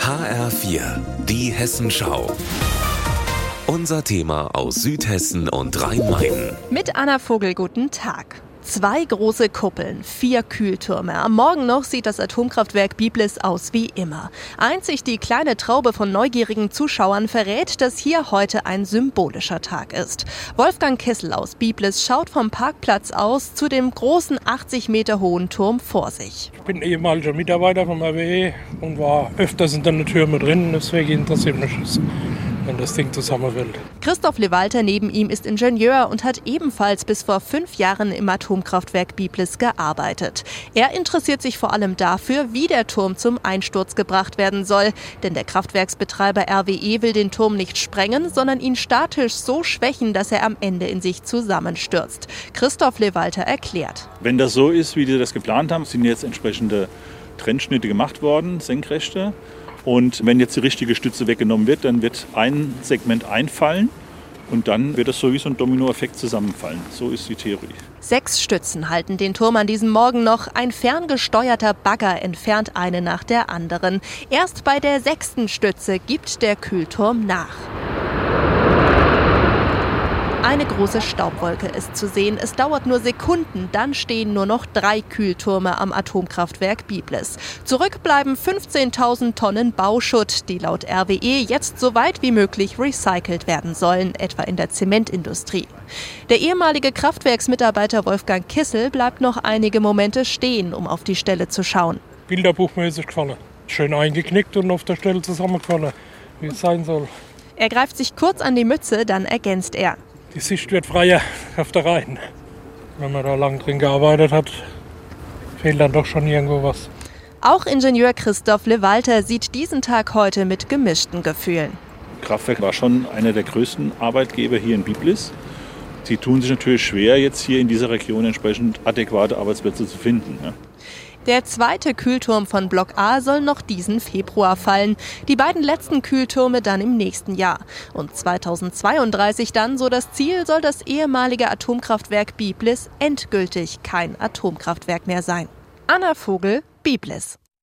HR4, die Hessenschau. Unser Thema aus Südhessen und Rhein-Main. Mit Anna Vogel, guten Tag. Zwei große Kuppeln, vier Kühltürme. Am Morgen noch sieht das Atomkraftwerk Biblis aus wie immer. Einzig die kleine Traube von neugierigen Zuschauern verrät, dass hier heute ein symbolischer Tag ist. Wolfgang Kessel aus Biblis schaut vom Parkplatz aus zu dem großen 80 Meter hohen Turm vor sich. Ich bin ehemaliger Mitarbeiter vom RWE und war öfters in den Türmen drin, deswegen interessiert mich das wenn das Ding zusammenfällt. Christoph Lewalter neben ihm ist Ingenieur und hat ebenfalls bis vor fünf Jahren im Atomkraftwerk Biblis gearbeitet. Er interessiert sich vor allem dafür, wie der Turm zum Einsturz gebracht werden soll. Denn der Kraftwerksbetreiber RWE will den Turm nicht sprengen, sondern ihn statisch so schwächen, dass er am Ende in sich zusammenstürzt. Christoph Lewalter erklärt. Wenn das so ist, wie die das geplant haben, sind jetzt entsprechende Trennschnitte gemacht worden, senkrechte. Und wenn jetzt die richtige Stütze weggenommen wird, dann wird ein Segment einfallen und dann wird das so wie so ein Dominoeffekt zusammenfallen. So ist die Theorie. Sechs Stützen halten den Turm an diesem Morgen noch. Ein ferngesteuerter Bagger entfernt eine nach der anderen. Erst bei der sechsten Stütze gibt der Kühlturm nach. Eine große Staubwolke ist zu sehen. Es dauert nur Sekunden, dann stehen nur noch drei Kühltürme am Atomkraftwerk Biblis. Zurück bleiben 15.000 Tonnen Bauschutt, die laut RWE jetzt so weit wie möglich recycelt werden sollen, etwa in der Zementindustrie. Der ehemalige Kraftwerksmitarbeiter Wolfgang Kissel bleibt noch einige Momente stehen, um auf die Stelle zu schauen. Bilderbuchmäßig gefallen. Schön eingeknickt und auf der Stelle zusammengefallen, wie es sein soll. Er greift sich kurz an die Mütze, dann ergänzt er. Die Sicht wird freier auf der Rhein. Wenn man da lang drin gearbeitet hat, fehlt dann doch schon irgendwo was. Auch Ingenieur Christoph Lewalter sieht diesen Tag heute mit gemischten Gefühlen. Kraftwerk war schon einer der größten Arbeitgeber hier in Biblis. Sie tun sich natürlich schwer, jetzt hier in dieser Region entsprechend adäquate Arbeitsplätze zu finden. Ja. Der zweite Kühlturm von Block A soll noch diesen Februar fallen. Die beiden letzten Kühltürme dann im nächsten Jahr. Und 2032 dann, so das Ziel, soll das ehemalige Atomkraftwerk Biblis endgültig kein Atomkraftwerk mehr sein. Anna Vogel, Biblis.